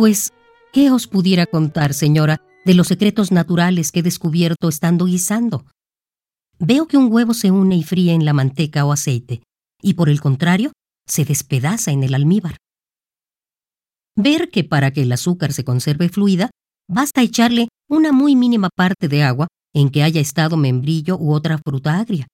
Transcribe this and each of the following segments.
Pues, ¿qué os pudiera contar, señora, de los secretos naturales que he descubierto estando guisando? Veo que un huevo se une y fríe en la manteca o aceite, y por el contrario, se despedaza en el almíbar. Ver que para que el azúcar se conserve fluida, basta echarle una muy mínima parte de agua en que haya estado membrillo u otra fruta agria.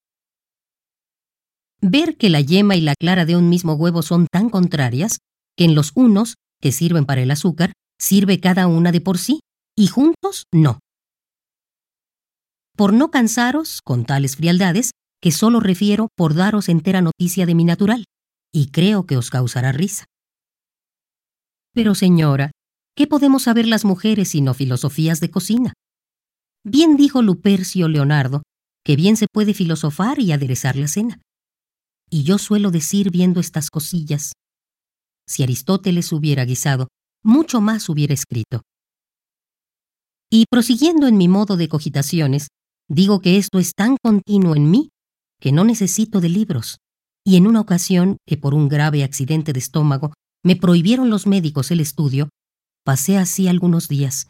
Ver que la yema y la clara de un mismo huevo son tan contrarias que en los unos, que sirven para el azúcar, sirve cada una de por sí, y juntos no. Por no cansaros con tales frialdades, que solo refiero por daros entera noticia de mi natural, y creo que os causará risa. Pero señora, ¿qué podemos saber las mujeres sino filosofías de cocina? Bien dijo Lupercio Leonardo, que bien se puede filosofar y aderezar la cena. Y yo suelo decir viendo estas cosillas, si Aristóteles hubiera guisado, mucho más hubiera escrito. Y prosiguiendo en mi modo de cogitaciones, digo que esto es tan continuo en mí que no necesito de libros. Y en una ocasión, que por un grave accidente de estómago me prohibieron los médicos el estudio, pasé así algunos días.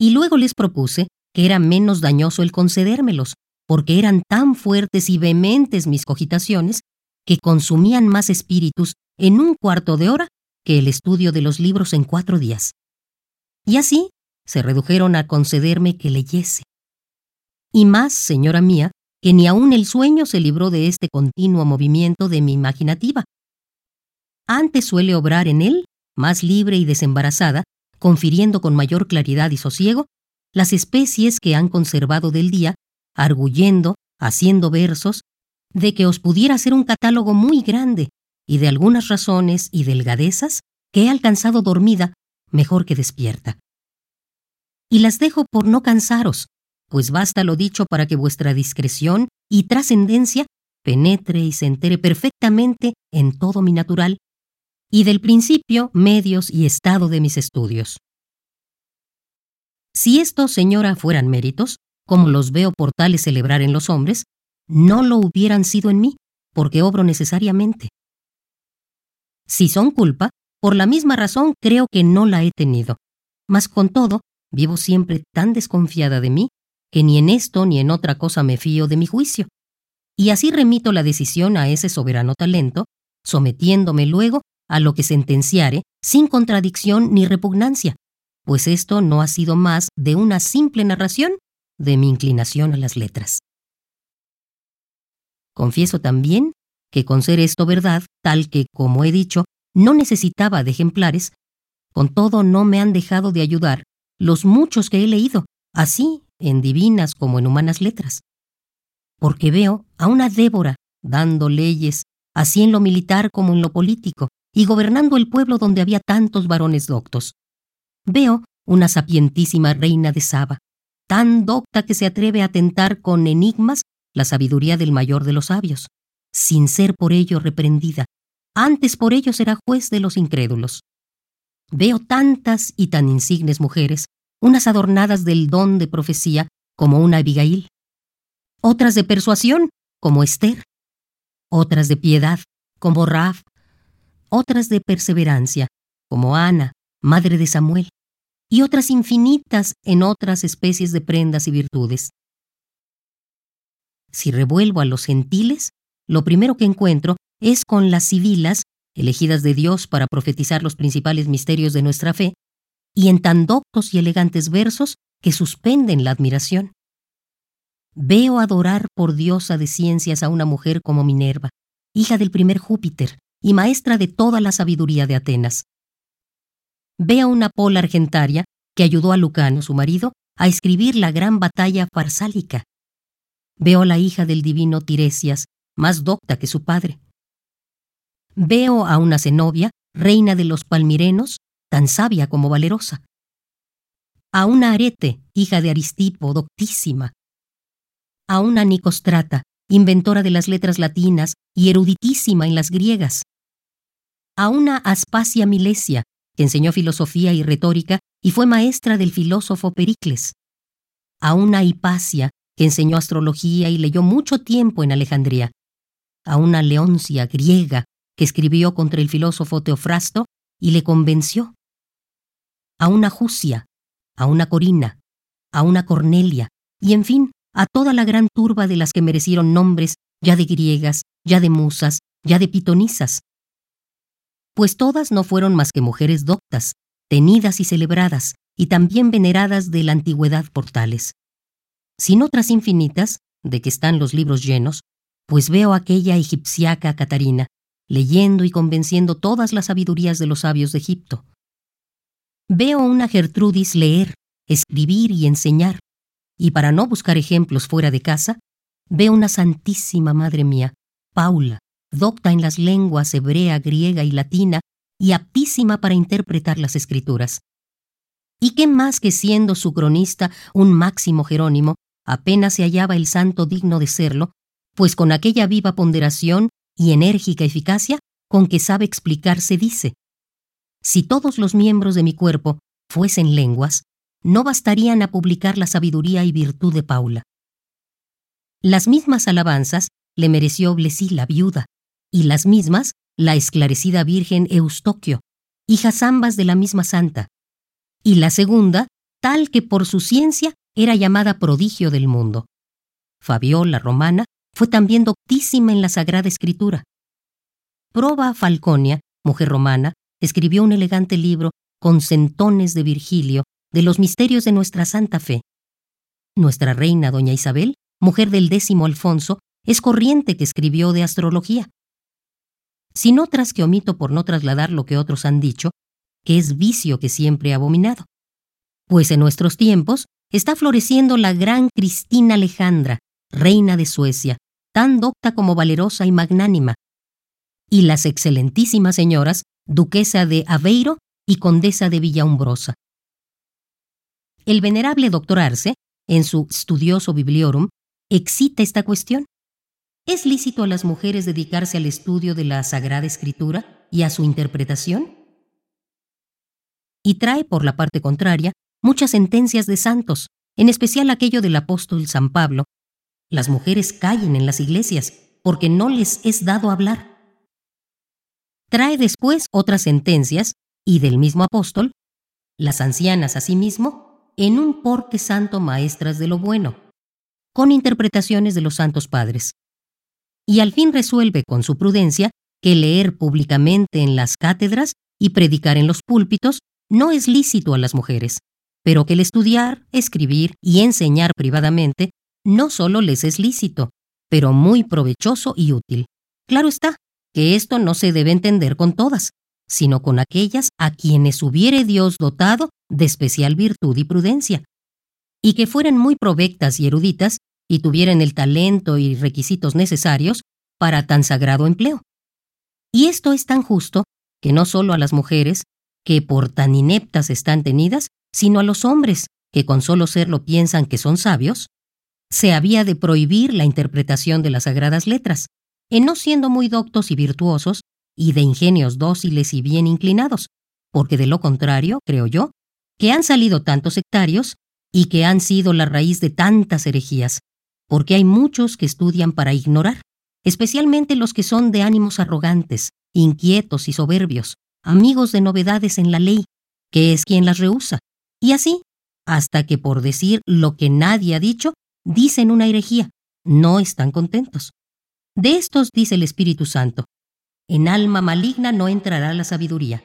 Y luego les propuse que era menos dañoso el concedérmelos, porque eran tan fuertes y vehementes mis cogitaciones que consumían más espíritus en un cuarto de hora que el estudio de los libros en cuatro días. Y así se redujeron a concederme que leyese. Y más, señora mía, que ni aun el sueño se libró de este continuo movimiento de mi imaginativa. Antes suele obrar en él, más libre y desembarazada, confiriendo con mayor claridad y sosiego las especies que han conservado del día, arguyendo, haciendo versos, de que os pudiera hacer un catálogo muy grande y de algunas razones y delgadezas que he alcanzado dormida mejor que despierta. Y las dejo por no cansaros, pues basta lo dicho para que vuestra discreción y trascendencia penetre y se entere perfectamente en todo mi natural y del principio, medios y estado de mis estudios. Si estos, señora, fueran méritos, como los veo por tales celebrar en los hombres, no lo hubieran sido en mí, porque obro necesariamente. Si son culpa, por la misma razón creo que no la he tenido. Mas con todo, vivo siempre tan desconfiada de mí que ni en esto ni en otra cosa me fío de mi juicio. Y así remito la decisión a ese soberano talento, sometiéndome luego a lo que sentenciare sin contradicción ni repugnancia, pues esto no ha sido más de una simple narración de mi inclinación a las letras. Confieso también que con ser esto verdad, tal que, como he dicho, no necesitaba de ejemplares, con todo no me han dejado de ayudar los muchos que he leído, así en divinas como en humanas letras. Porque veo a una Débora dando leyes, así en lo militar como en lo político, y gobernando el pueblo donde había tantos varones doctos. Veo una sapientísima reina de Saba, tan docta que se atreve a tentar con enigmas la sabiduría del mayor de los sabios, sin ser por ello reprendida, antes por ello será juez de los incrédulos. Veo tantas y tan insignes mujeres unas adornadas del don de profecía como una Abigail, otras de persuasión como Esther, otras de piedad como Raf, otras de perseverancia como Ana, madre de Samuel, y otras infinitas en otras especies de prendas y virtudes. Si revuelvo a los gentiles, lo primero que encuentro es con las civilas, elegidas de Dios para profetizar los principales misterios de nuestra fe, y en tan doctos y elegantes versos que suspenden la admiración. Veo adorar por diosa de ciencias a una mujer como Minerva, hija del primer Júpiter y maestra de toda la sabiduría de Atenas. Veo una pola argentaria que ayudó a Lucano, su marido, a escribir la gran batalla farsálica. Veo a la hija del divino Tiresias, más docta que su padre. Veo a una Zenobia, reina de los palmirenos, tan sabia como valerosa. A una Arete, hija de Aristipo, doctísima. A una Nicostrata, inventora de las letras latinas y eruditísima en las griegas. A una Aspasia Milesia, que enseñó filosofía y retórica y fue maestra del filósofo Pericles. A una Hipasia, que enseñó astrología y leyó mucho tiempo en Alejandría. A una Leoncia griega, que escribió contra el filósofo Teofrasto y le convenció a una Jusia, a una Corina, a una Cornelia, y en fin, a toda la gran turba de las que merecieron nombres ya de griegas, ya de musas, ya de pitonisas. Pues todas no fueron más que mujeres doctas, tenidas y celebradas, y también veneradas de la antigüedad por tales. Sin otras infinitas, de que están los libros llenos, pues veo aquella egipciaca Catarina, leyendo y convenciendo todas las sabidurías de los sabios de Egipto. Veo una Gertrudis leer, escribir y enseñar, y para no buscar ejemplos fuera de casa, veo una Santísima Madre mía, Paula, docta en las lenguas hebrea, griega y latina, y aptísima para interpretar las escrituras. ¿Y qué más que siendo su cronista un máximo Jerónimo, apenas se hallaba el santo digno de serlo, pues con aquella viva ponderación y enérgica eficacia con que sabe explicarse dice, si todos los miembros de mi cuerpo fuesen lenguas, no bastarían a publicar la sabiduría y virtud de Paula. Las mismas alabanzas le mereció Blesí la viuda, y las mismas la esclarecida Virgen Eustoquio, hijas ambas de la misma santa, y la segunda, tal que por su ciencia era llamada prodigio del mundo. Fabiola Romana fue también doctísima en la Sagrada Escritura. Proba Falconia, mujer romana, escribió un elegante libro con centones de Virgilio de los misterios de nuestra santa fe. Nuestra reina doña Isabel, mujer del décimo Alfonso, es corriente que escribió de astrología. Sin otras que omito por no trasladar lo que otros han dicho, que es vicio que siempre he abominado. Pues en nuestros tiempos está floreciendo la gran Cristina Alejandra, reina de Suecia, tan docta como valerosa y magnánima, y las excelentísimas señoras duquesa de Aveiro y condesa de Villaumbrosa. El venerable doctor Arce, en su studioso Bibliorum, excita esta cuestión. ¿Es lícito a las mujeres dedicarse al estudio de la Sagrada Escritura y a su interpretación? Y trae, por la parte contraria, muchas sentencias de santos, en especial aquello del apóstol San Pablo, las mujeres callen en las iglesias, porque no les es dado hablar. Trae después otras sentencias, y del mismo apóstol, las ancianas asimismo, en un porte santo maestras de lo bueno, con interpretaciones de los santos padres. Y al fin resuelve con su prudencia que leer públicamente en las cátedras y predicar en los púlpitos no es lícito a las mujeres, pero que el estudiar, escribir y enseñar privadamente no solo les es lícito, pero muy provechoso y útil. Claro está que esto no se debe entender con todas, sino con aquellas a quienes hubiere Dios dotado de especial virtud y prudencia, y que fueran muy provectas y eruditas y tuvieran el talento y requisitos necesarios para tan sagrado empleo. Y esto es tan justo que no solo a las mujeres, que por tan ineptas están tenidas, sino a los hombres, que con solo serlo piensan que son sabios, se había de prohibir la interpretación de las sagradas letras, en no siendo muy doctos y virtuosos, y de ingenios dóciles y bien inclinados, porque de lo contrario, creo yo, que han salido tantos sectarios y que han sido la raíz de tantas herejías, porque hay muchos que estudian para ignorar, especialmente los que son de ánimos arrogantes, inquietos y soberbios, amigos de novedades en la ley, que es quien las rehúsa, y así, hasta que por decir lo que nadie ha dicho, dicen una herejía, no están contentos. De estos dice el Espíritu Santo, en alma maligna no entrará la sabiduría.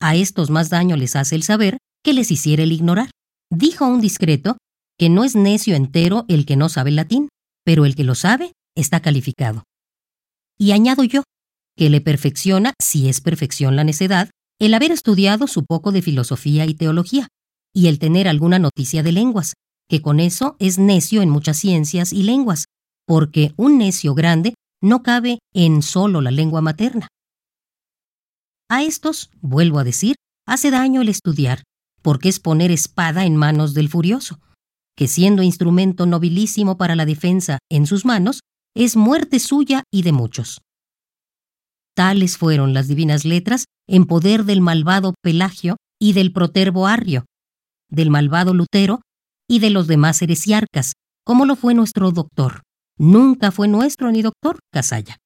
A estos más daño les hace el saber que les hiciera el ignorar. Dijo un discreto que no es necio entero el que no sabe latín, pero el que lo sabe está calificado. Y añado yo, que le perfecciona, si es perfección la necedad, el haber estudiado su poco de filosofía y teología, y el tener alguna noticia de lenguas, que con eso es necio en muchas ciencias y lenguas, porque un necio grande no cabe en solo la lengua materna. A estos, vuelvo a decir, hace daño el estudiar, porque es poner espada en manos del furioso, que siendo instrumento nobilísimo para la defensa en sus manos, es muerte suya y de muchos. Tales fueron las divinas letras en poder del malvado Pelagio y del proterbo Arrio, del malvado Lutero y de los demás heresiarcas, como lo fue nuestro doctor. Nunca fue nuestro ni doctor Casalla.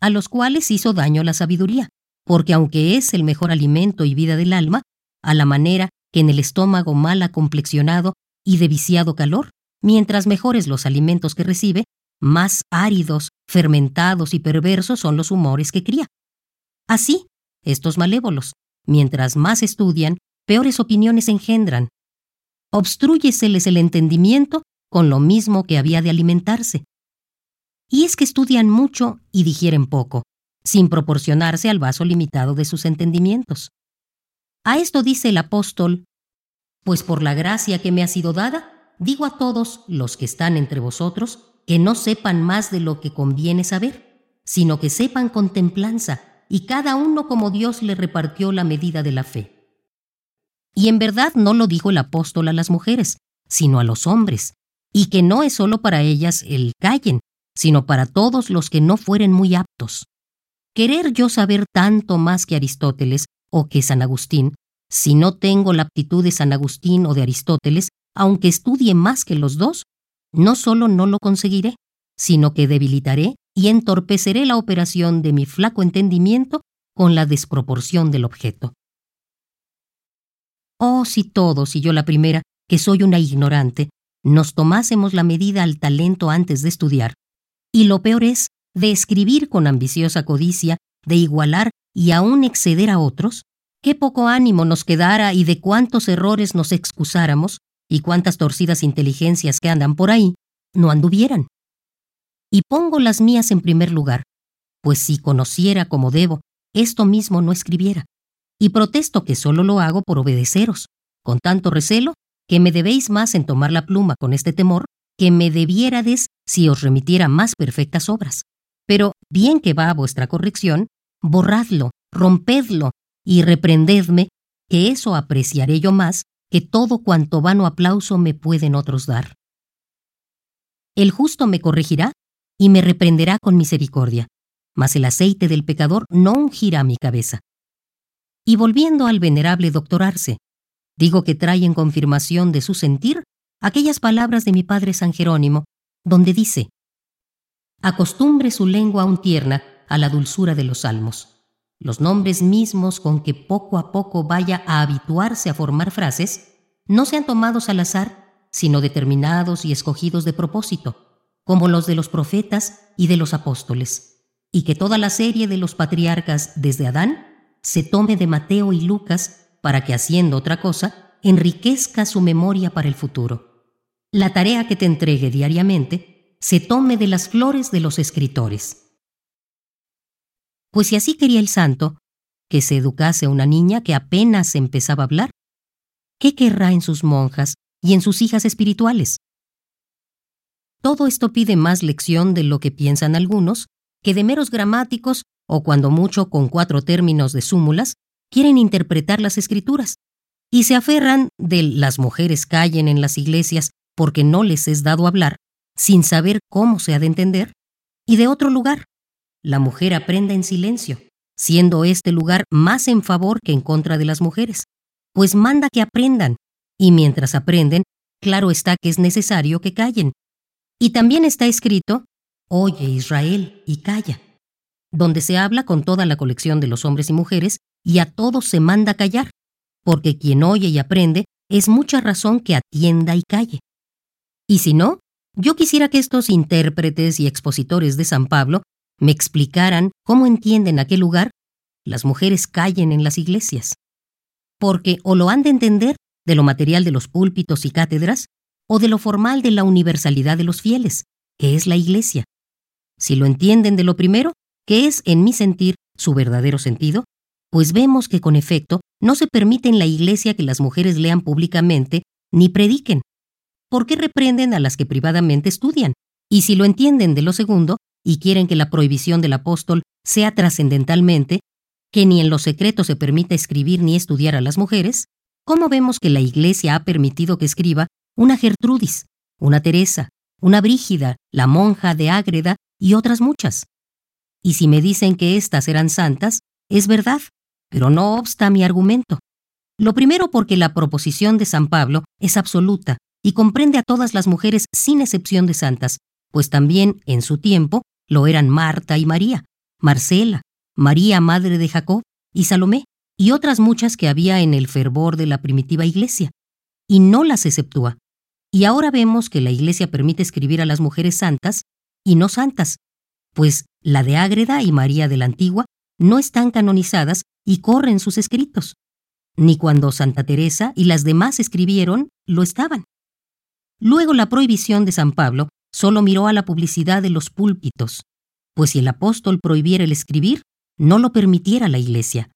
A los cuales hizo daño la sabiduría, porque aunque es el mejor alimento y vida del alma, a la manera que en el estómago mal acomplexionado y de viciado calor, mientras mejores los alimentos que recibe, más áridos, fermentados y perversos son los humores que cría. Así, estos malévolos, mientras más estudian, peores opiniones engendran. Obstrúyeseles el entendimiento con lo mismo que había de alimentarse. Y es que estudian mucho y digieren poco, sin proporcionarse al vaso limitado de sus entendimientos. A esto dice el apóstol, pues por la gracia que me ha sido dada, digo a todos los que están entre vosotros, que no sepan más de lo que conviene saber, sino que sepan con templanza, y cada uno como Dios le repartió la medida de la fe. Y en verdad no lo dijo el apóstol a las mujeres, sino a los hombres, y que no es solo para ellas el callen, sino para todos los que no fueren muy aptos. Querer yo saber tanto más que Aristóteles o que San Agustín, si no tengo la aptitud de San Agustín o de Aristóteles, aunque estudie más que los dos, no solo no lo conseguiré, sino que debilitaré y entorpeceré la operación de mi flaco entendimiento con la desproporción del objeto. Oh, si todos, y yo la primera, que soy una ignorante, nos tomásemos la medida al talento antes de estudiar, y lo peor es, de escribir con ambiciosa codicia, de igualar y aún exceder a otros, qué poco ánimo nos quedara y de cuántos errores nos excusáramos, y cuántas torcidas inteligencias que andan por ahí no anduvieran. Y pongo las mías en primer lugar, pues si conociera como debo, esto mismo no escribiera. Y protesto que solo lo hago por obedeceros, con tanto recelo que me debéis más en tomar la pluma con este temor que me debiérades si os remitiera más perfectas obras. Pero bien que va a vuestra corrección, borradlo, rompedlo y reprendedme, que eso apreciaré yo más que todo cuanto vano aplauso me pueden otros dar. El justo me corregirá y me reprenderá con misericordia, mas el aceite del pecador no ungirá mi cabeza. Y volviendo al venerable doctorarse, digo que trae en confirmación de su sentir aquellas palabras de mi padre San Jerónimo, donde dice, acostumbre su lengua aún tierna a la dulzura de los salmos. Los nombres mismos con que poco a poco vaya a habituarse a formar frases, no sean tomados al azar, sino determinados y escogidos de propósito, como los de los profetas y de los apóstoles, y que toda la serie de los patriarcas desde Adán se tome de Mateo y Lucas para que haciendo otra cosa, enriquezca su memoria para el futuro. La tarea que te entregue diariamente se tome de las flores de los escritores pues si así quería el santo, que se educase una niña que apenas empezaba a hablar, ¿qué querrá en sus monjas y en sus hijas espirituales? Todo esto pide más lección de lo que piensan algunos, que de meros gramáticos, o cuando mucho con cuatro términos de súmulas, quieren interpretar las escrituras, y se aferran de las mujeres callen en las iglesias porque no les es dado hablar, sin saber cómo se ha de entender, y de otro lugar, la mujer aprenda en silencio, siendo este lugar más en favor que en contra de las mujeres, pues manda que aprendan, y mientras aprenden, claro está que es necesario que callen. Y también está escrito, Oye Israel y calla, donde se habla con toda la colección de los hombres y mujeres, y a todos se manda callar, porque quien oye y aprende es mucha razón que atienda y calle. Y si no, yo quisiera que estos intérpretes y expositores de San Pablo me explicaran cómo entienden aquel lugar, las mujeres callen en las iglesias. Porque o lo han de entender de lo material de los púlpitos y cátedras, o de lo formal de la universalidad de los fieles, que es la iglesia. Si lo entienden de lo primero, que es, en mi sentir, su verdadero sentido, pues vemos que con efecto no se permite en la iglesia que las mujeres lean públicamente ni prediquen. ¿Por qué reprenden a las que privadamente estudian? Y si lo entienden de lo segundo, y quieren que la prohibición del apóstol sea trascendentalmente, que ni en lo secreto se permita escribir ni estudiar a las mujeres, ¿cómo vemos que la Iglesia ha permitido que escriba una Gertrudis, una Teresa, una Brígida, la monja de Ágreda y otras muchas? Y si me dicen que éstas eran santas, es verdad, pero no obsta mi argumento. Lo primero porque la proposición de San Pablo es absoluta y comprende a todas las mujeres sin excepción de santas, pues también, en su tiempo, lo eran Marta y María, Marcela, María madre de Jacob y Salomé, y otras muchas que había en el fervor de la primitiva iglesia, y no las exceptúa. Y ahora vemos que la iglesia permite escribir a las mujeres santas y no santas, pues la de Ágreda y María de la Antigua no están canonizadas y corren sus escritos, ni cuando Santa Teresa y las demás escribieron lo estaban. Luego la prohibición de San Pablo solo miró a la publicidad de los púlpitos, pues si el apóstol prohibiera el escribir, no lo permitiera la iglesia.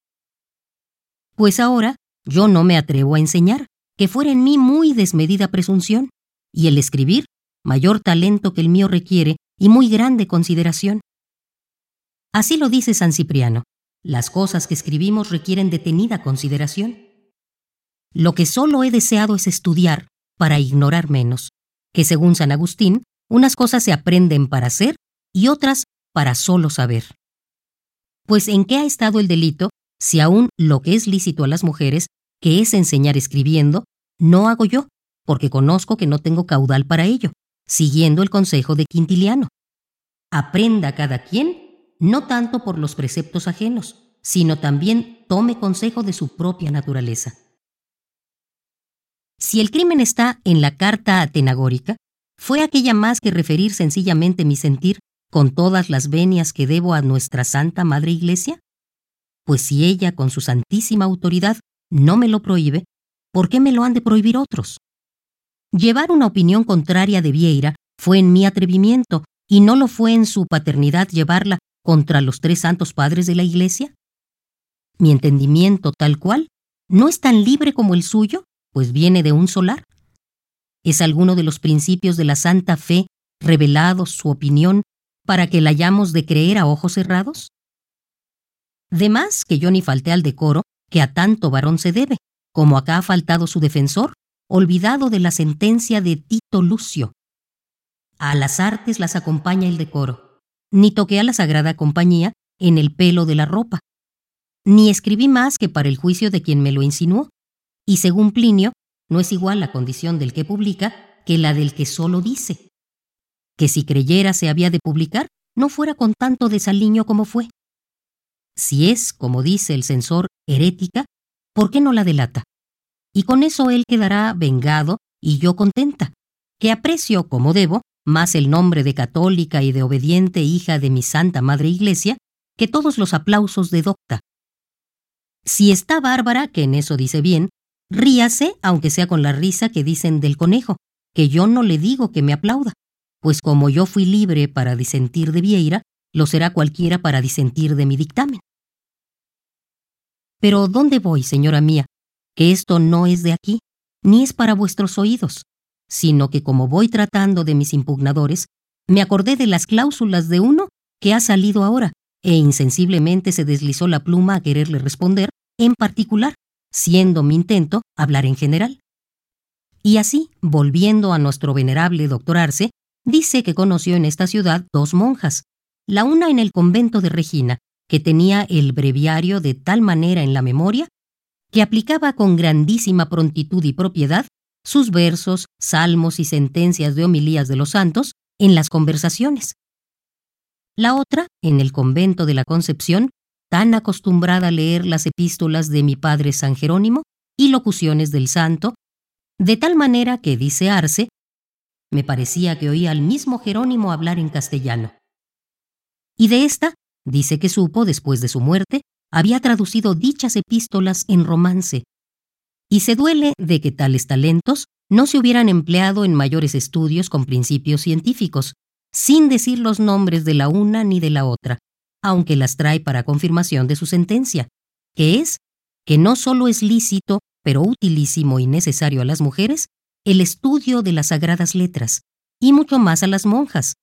Pues ahora yo no me atrevo a enseñar, que fuera en mí muy desmedida presunción, y el escribir, mayor talento que el mío requiere y muy grande consideración. Así lo dice San Cipriano, las cosas que escribimos requieren detenida consideración. Lo que solo he deseado es estudiar para ignorar menos, que según San Agustín, unas cosas se aprenden para hacer y otras para solo saber. Pues ¿en qué ha estado el delito si aún lo que es lícito a las mujeres, que es enseñar escribiendo, no hago yo, porque conozco que no tengo caudal para ello, siguiendo el consejo de Quintiliano? Aprenda cada quien, no tanto por los preceptos ajenos, sino también tome consejo de su propia naturaleza. Si el crimen está en la carta atenagórica, fue aquella más que referir sencillamente mi sentir con todas las venias que debo a nuestra Santa Madre Iglesia? Pues si ella, con su santísima autoridad, no me lo prohíbe, ¿por qué me lo han de prohibir otros? Llevar una opinión contraria de Vieira fue en mi atrevimiento y no lo fue en su paternidad llevarla contra los tres santos padres de la Iglesia. Mi entendimiento tal cual no es tan libre como el suyo, pues viene de un solar. Es alguno de los principios de la santa fe revelados su opinión para que la hayamos de creer a ojos cerrados? De más que yo ni falté al decoro que a tanto varón se debe, como acá ha faltado su defensor, olvidado de la sentencia de Tito Lucio. A las artes las acompaña el decoro, ni toqué a la sagrada compañía en el pelo de la ropa, ni escribí más que para el juicio de quien me lo insinuó, y según Plinio, no es igual la condición del que publica que la del que solo dice. Que si creyera se había de publicar, no fuera con tanto desaliño como fue. Si es, como dice el censor, herética, ¿por qué no la delata? Y con eso él quedará vengado y yo contenta, que aprecio, como debo, más el nombre de católica y de obediente hija de mi Santa Madre Iglesia que todos los aplausos de docta. Si está bárbara, que en eso dice bien, Ríase, aunque sea con la risa que dicen del conejo, que yo no le digo que me aplauda, pues como yo fui libre para disentir de Vieira, lo será cualquiera para disentir de mi dictamen. Pero ¿dónde voy, señora mía? Que esto no es de aquí, ni es para vuestros oídos, sino que como voy tratando de mis impugnadores, me acordé de las cláusulas de uno que ha salido ahora, e insensiblemente se deslizó la pluma a quererle responder, en particular, siendo mi intento hablar en general. Y así, volviendo a nuestro venerable doctor Arce, dice que conoció en esta ciudad dos monjas, la una en el convento de Regina, que tenía el breviario de tal manera en la memoria que aplicaba con grandísima prontitud y propiedad sus versos, salmos y sentencias de homilías de los santos en las conversaciones. La otra, en el convento de la Concepción, tan acostumbrada a leer las epístolas de mi padre San Jerónimo y locuciones del santo, de tal manera que, dice Arce, me parecía que oía al mismo Jerónimo hablar en castellano. Y de esta, dice que supo, después de su muerte, había traducido dichas epístolas en romance, y se duele de que tales talentos no se hubieran empleado en mayores estudios con principios científicos, sin decir los nombres de la una ni de la otra, aunque las trae para confirmación de su sentencia, que es que no solo es lícito, pero utilísimo y necesario a las mujeres, el estudio de las sagradas letras, y mucho más a las monjas,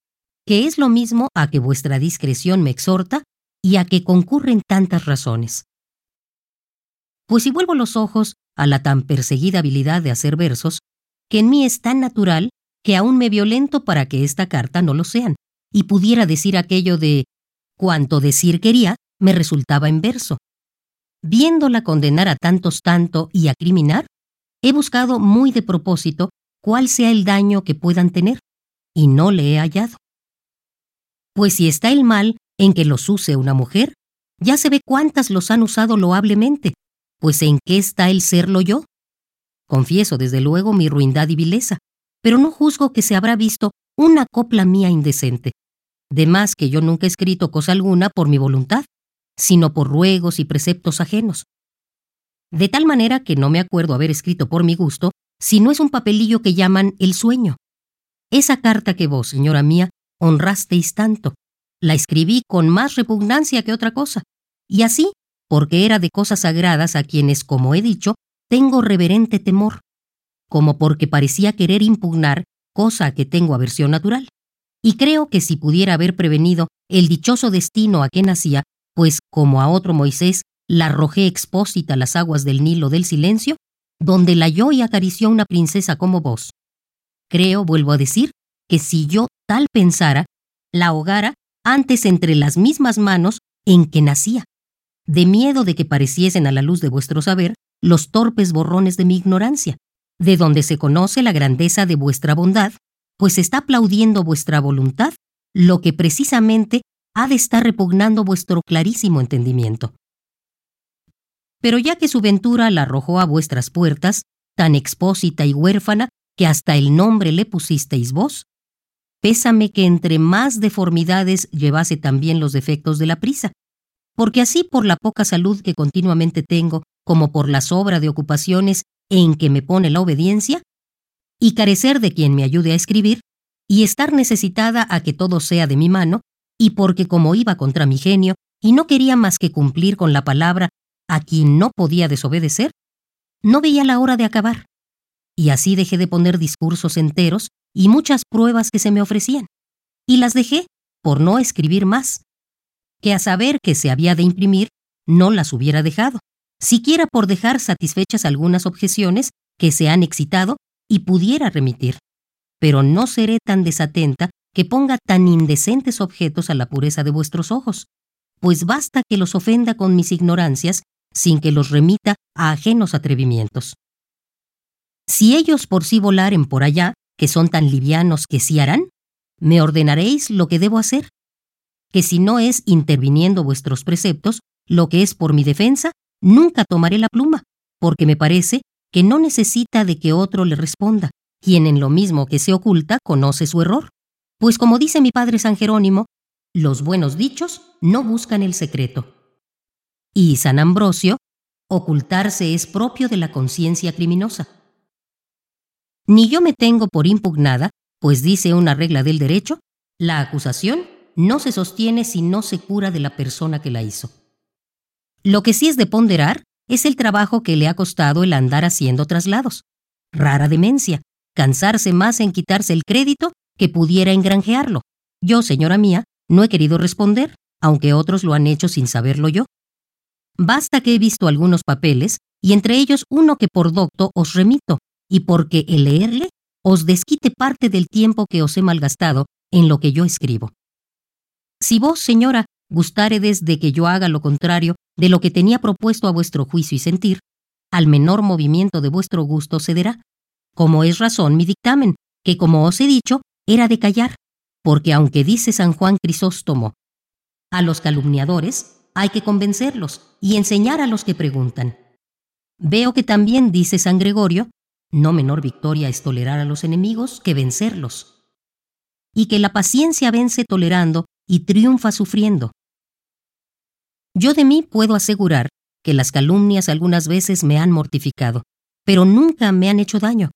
que es lo mismo a que vuestra discreción me exhorta y a que concurren tantas razones. Pues si vuelvo los ojos a la tan perseguida habilidad de hacer versos, que en mí es tan natural que aún me violento para que esta carta no lo sean, y pudiera decir aquello de Cuanto decir quería me resultaba en verso. Viéndola condenar a tantos tanto y a criminar, he buscado muy de propósito cuál sea el daño que puedan tener, y no le he hallado. Pues si está el mal en que los use una mujer, ya se ve cuántas los han usado loablemente, pues ¿en qué está el serlo yo? Confieso desde luego mi ruindad y vileza, pero no juzgo que se habrá visto una copla mía indecente. De más que yo nunca he escrito cosa alguna por mi voluntad, sino por ruegos y preceptos ajenos. De tal manera que no me acuerdo haber escrito por mi gusto, si no es un papelillo que llaman el sueño. Esa carta que vos, señora mía, honrasteis tanto, la escribí con más repugnancia que otra cosa, y así, porque era de cosas sagradas a quienes, como he dicho, tengo reverente temor, como porque parecía querer impugnar cosa que tengo aversión natural. Y creo que si pudiera haber prevenido el dichoso destino a que nacía, pues como a otro Moisés la arrojé expósita a las aguas del Nilo del silencio, donde la halló y acarició una princesa como vos. Creo, vuelvo a decir, que si yo tal pensara, la ahogara antes entre las mismas manos en que nacía, de miedo de que pareciesen a la luz de vuestro saber los torpes borrones de mi ignorancia, de donde se conoce la grandeza de vuestra bondad, pues está aplaudiendo vuestra voluntad, lo que precisamente ha de estar repugnando vuestro clarísimo entendimiento. Pero ya que su ventura la arrojó a vuestras puertas, tan expósita y huérfana que hasta el nombre le pusisteis vos, pésame que entre más deformidades llevase también los defectos de la prisa, porque así por la poca salud que continuamente tengo, como por la sobra de ocupaciones en que me pone la obediencia, y carecer de quien me ayude a escribir, y estar necesitada a que todo sea de mi mano, y porque como iba contra mi genio, y no quería más que cumplir con la palabra a quien no podía desobedecer, no veía la hora de acabar. Y así dejé de poner discursos enteros y muchas pruebas que se me ofrecían, y las dejé por no escribir más, que a saber que se había de imprimir, no las hubiera dejado, siquiera por dejar satisfechas algunas objeciones que se han excitado y pudiera remitir. Pero no seré tan desatenta que ponga tan indecentes objetos a la pureza de vuestros ojos, pues basta que los ofenda con mis ignorancias sin que los remita a ajenos atrevimientos. Si ellos por sí volaren por allá, que son tan livianos que sí harán, me ordenaréis lo que debo hacer, que si no es interviniendo vuestros preceptos, lo que es por mi defensa, nunca tomaré la pluma, porque me parece que no necesita de que otro le responda, quien en lo mismo que se oculta conoce su error. Pues como dice mi padre San Jerónimo, los buenos dichos no buscan el secreto. Y San Ambrosio, ocultarse es propio de la conciencia criminosa. Ni yo me tengo por impugnada, pues dice una regla del derecho, la acusación no se sostiene si no se cura de la persona que la hizo. Lo que sí es de ponderar es el trabajo que le ha costado el andar haciendo traslados. Rara demencia, cansarse más en quitarse el crédito que pudiera engranjearlo. Yo, señora mía, no he querido responder, aunque otros lo han hecho sin saberlo yo. Basta que he visto algunos papeles, y entre ellos uno que por docto os remito, y porque el leerle os desquite parte del tiempo que os he malgastado en lo que yo escribo. Si vos, señora, gustáredes de que yo haga lo contrario de lo que tenía propuesto a vuestro juicio y sentir, al menor movimiento de vuestro gusto cederá, como es razón mi dictamen, que como os he dicho, era de callar, porque aunque dice San Juan Crisóstomo, a los calumniadores hay que convencerlos y enseñar a los que preguntan. Veo que también dice San Gregorio, no menor victoria es tolerar a los enemigos que vencerlos, y que la paciencia vence tolerando y triunfa sufriendo. Yo de mí puedo asegurar que las calumnias algunas veces me han mortificado, pero nunca me han hecho daño,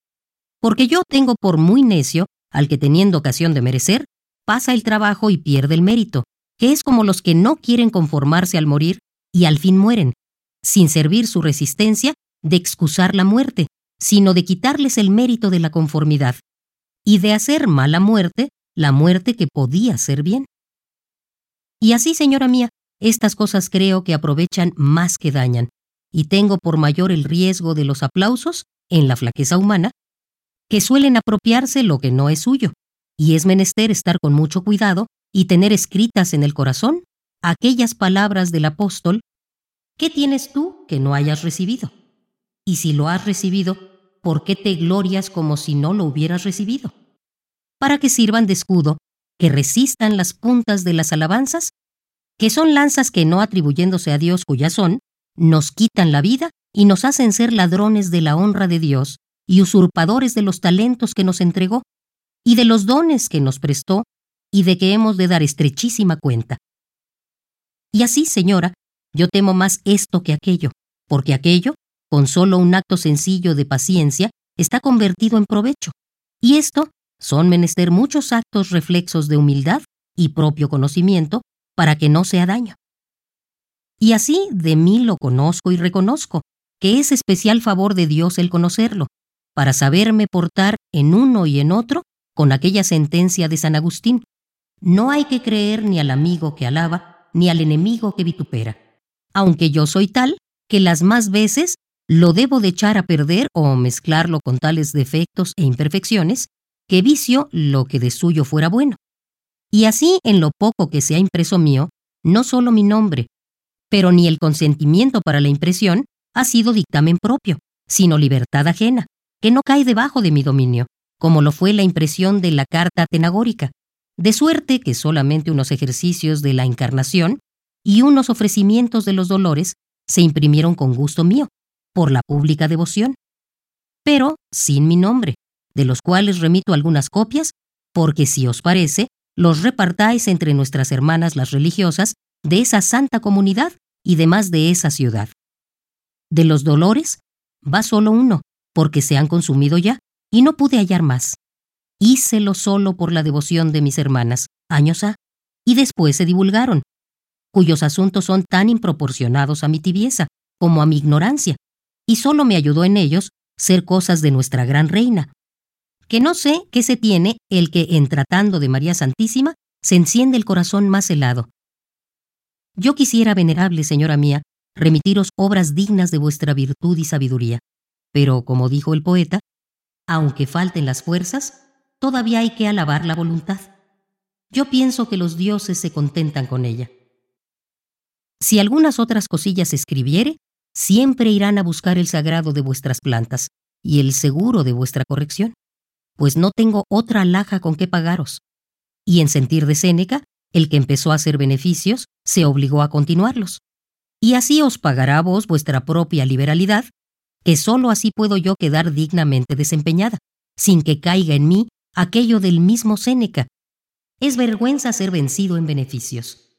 porque yo tengo por muy necio al que teniendo ocasión de merecer, pasa el trabajo y pierde el mérito, que es como los que no quieren conformarse al morir y al fin mueren, sin servir su resistencia de excusar la muerte, sino de quitarles el mérito de la conformidad, y de hacer mala muerte la muerte que podía ser bien. Y así, señora mía, estas cosas creo que aprovechan más que dañan, y tengo por mayor el riesgo de los aplausos en la flaqueza humana, que suelen apropiarse lo que no es suyo, y es menester estar con mucho cuidado y tener escritas en el corazón aquellas palabras del apóstol, ¿qué tienes tú que no hayas recibido? Y si lo has recibido, ¿por qué te glorias como si no lo hubieras recibido? Para que sirvan de escudo, que resistan las puntas de las alabanzas que son lanzas que no atribuyéndose a Dios cuya son, nos quitan la vida y nos hacen ser ladrones de la honra de Dios y usurpadores de los talentos que nos entregó y de los dones que nos prestó y de que hemos de dar estrechísima cuenta. Y así, señora, yo temo más esto que aquello, porque aquello, con solo un acto sencillo de paciencia, está convertido en provecho, y esto son menester muchos actos reflexos de humildad y propio conocimiento para que no sea daño. Y así de mí lo conozco y reconozco, que es especial favor de Dios el conocerlo, para saberme portar en uno y en otro con aquella sentencia de San Agustín. No hay que creer ni al amigo que alaba, ni al enemigo que vitupera. Aunque yo soy tal que las más veces lo debo de echar a perder o mezclarlo con tales defectos e imperfecciones, que vicio lo que de suyo fuera bueno. Y así en lo poco que se ha impreso mío, no solo mi nombre, pero ni el consentimiento para la impresión ha sido dictamen propio, sino libertad ajena, que no cae debajo de mi dominio, como lo fue la impresión de la carta atenagórica, de suerte que solamente unos ejercicios de la encarnación y unos ofrecimientos de los dolores se imprimieron con gusto mío, por la pública devoción, pero sin mi nombre, de los cuales remito algunas copias, porque si os parece, los repartáis entre nuestras hermanas las religiosas de esa santa comunidad y demás de esa ciudad. De los dolores, va solo uno, porque se han consumido ya, y no pude hallar más. Hícelo solo por la devoción de mis hermanas, años ha, y después se divulgaron, cuyos asuntos son tan improporcionados a mi tibieza como a mi ignorancia, y solo me ayudó en ellos ser cosas de nuestra gran reina, que no sé qué se tiene el que en tratando de María Santísima se enciende el corazón más helado. Yo quisiera, venerable señora mía, remitiros obras dignas de vuestra virtud y sabiduría, pero, como dijo el poeta, aunque falten las fuerzas, todavía hay que alabar la voluntad. Yo pienso que los dioses se contentan con ella. Si algunas otras cosillas escribiere, siempre irán a buscar el sagrado de vuestras plantas y el seguro de vuestra corrección, pues no tengo otra alhaja con que pagaros. Y en sentir de Séneca, el que empezó a hacer beneficios, se obligó a continuarlos. Y así os pagará a vos vuestra propia liberalidad que sólo así puedo yo quedar dignamente desempeñada, sin que caiga en mí aquello del mismo Séneca. Es vergüenza ser vencido en beneficios.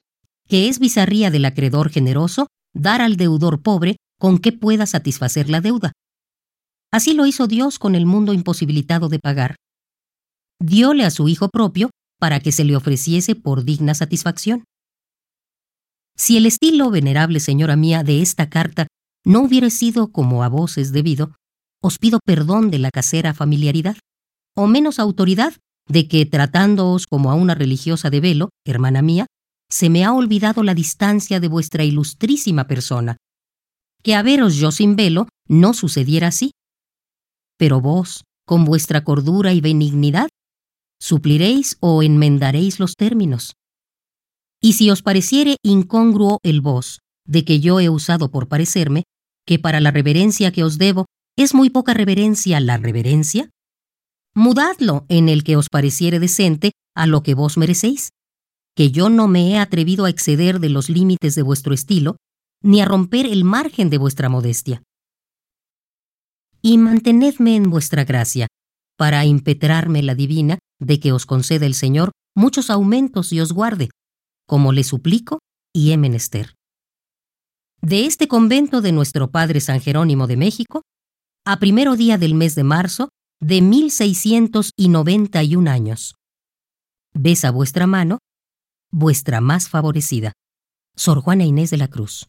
Que es bizarría del acreedor generoso dar al deudor pobre con que pueda satisfacer la deuda. Así lo hizo Dios con el mundo imposibilitado de pagar. Dióle a su Hijo propio para que se le ofreciese por digna satisfacción. Si el estilo, venerable señora mía, de esta carta no hubiera sido como a vos es debido, os pido perdón de la casera familiaridad, o menos autoridad de que tratándoos como a una religiosa de velo, hermana mía, se me ha olvidado la distancia de vuestra ilustrísima persona. Que a veros yo sin velo no sucediera así. Pero vos, con vuestra cordura y benignidad, supliréis o enmendaréis los términos. Y si os pareciere incongruo el vos, de que yo he usado por parecerme, que para la reverencia que os debo es muy poca reverencia la reverencia? Mudadlo en el que os pareciere decente a lo que vos merecéis, que yo no me he atrevido a exceder de los límites de vuestro estilo, ni a romper el margen de vuestra modestia. Y mantenedme en vuestra gracia, para impetrarme la divina de que os conceda el Señor muchos aumentos y os guarde, como le suplico y he menester de este convento de nuestro Padre San Jerónimo de México, a primero día del mes de marzo de 1691 años. Besa vuestra mano, vuestra más favorecida, Sor Juana Inés de la Cruz.